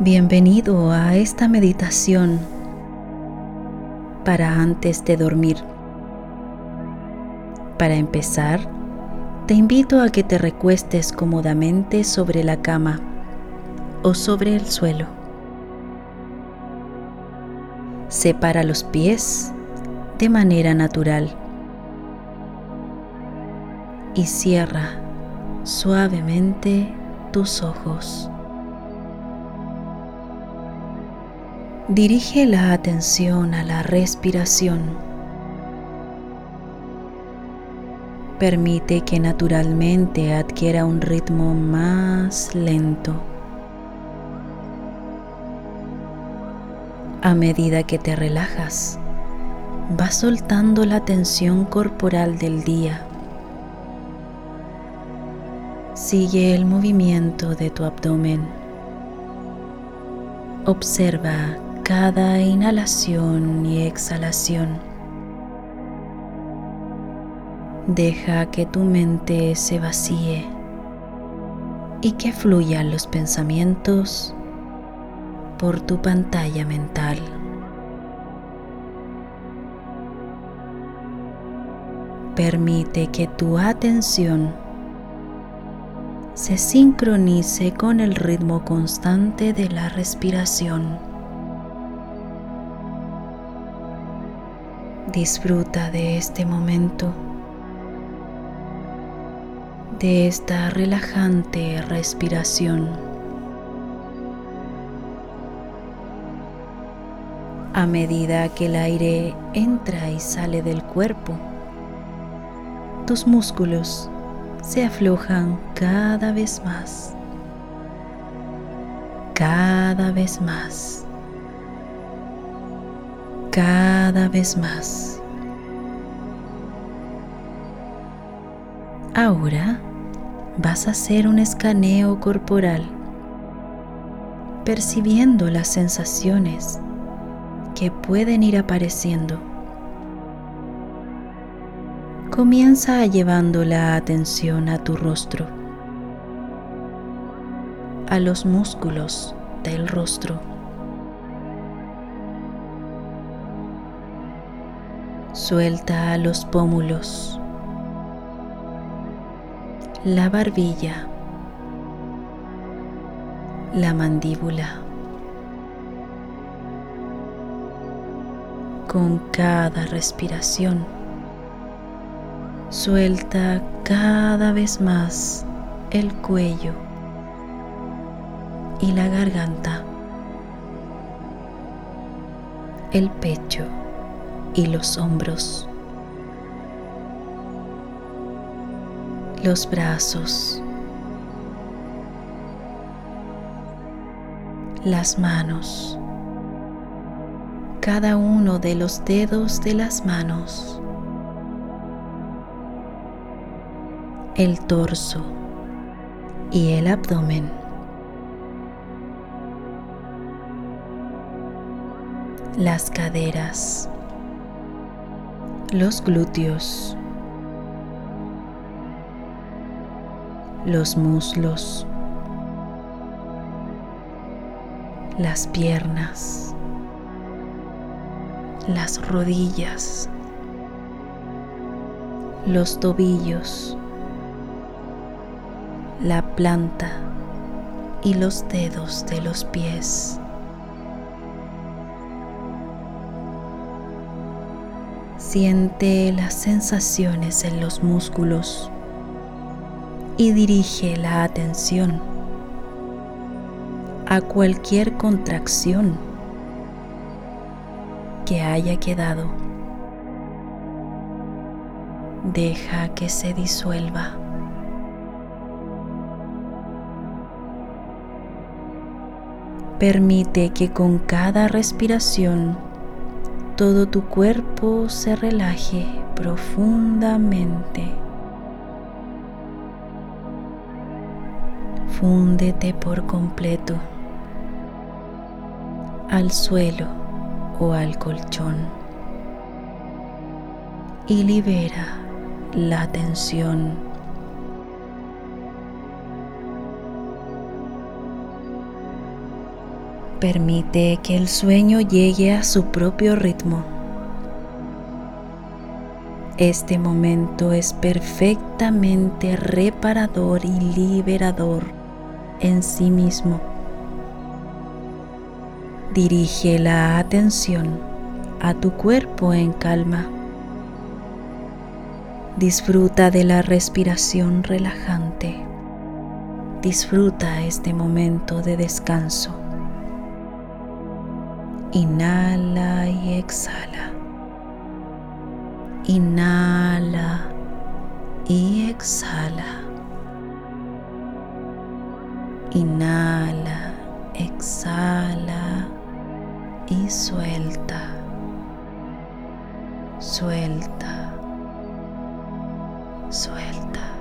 Bienvenido a esta meditación para antes de dormir. Para empezar, te invito a que te recuestes cómodamente sobre la cama o sobre el suelo. Separa los pies de manera natural y cierra suavemente tus ojos. Dirige la atención a la respiración. Permite que naturalmente adquiera un ritmo más lento. A medida que te relajas, vas soltando la tensión corporal del día. Sigue el movimiento de tu abdomen. Observa cada inhalación y exhalación. Deja que tu mente se vacíe y que fluyan los pensamientos por tu pantalla mental. Permite que tu atención se sincronice con el ritmo constante de la respiración. Disfruta de este momento, de esta relajante respiración. A medida que el aire entra y sale del cuerpo, tus músculos se aflojan cada vez más, cada vez más cada vez más. Ahora vas a hacer un escaneo corporal, percibiendo las sensaciones que pueden ir apareciendo. Comienza llevando la atención a tu rostro, a los músculos del rostro Suelta los pómulos, la barbilla, la mandíbula. Con cada respiración, suelta cada vez más el cuello y la garganta, el pecho y los hombros, los brazos, las manos, cada uno de los dedos de las manos, el torso y el abdomen. las caderas, los glúteos, los muslos, las piernas, las rodillas, los tobillos, la planta y los dedos de los pies. Siente las sensaciones en los músculos y dirige la atención a cualquier contracción que haya quedado. Deja que se disuelva. Permite que con cada respiración todo tu cuerpo se relaje profundamente. Fúndete por completo al suelo o al colchón y libera la tensión Permite que el sueño llegue a su propio ritmo. Este momento es perfectamente reparador y liberador en sí mismo. Dirige la atención a tu cuerpo en calma. Disfruta de la respiración relajante. Disfruta este momento de descanso. Inhala y exhala. Inhala y exhala. Inhala, exhala y suelta. Suelta. Suelta.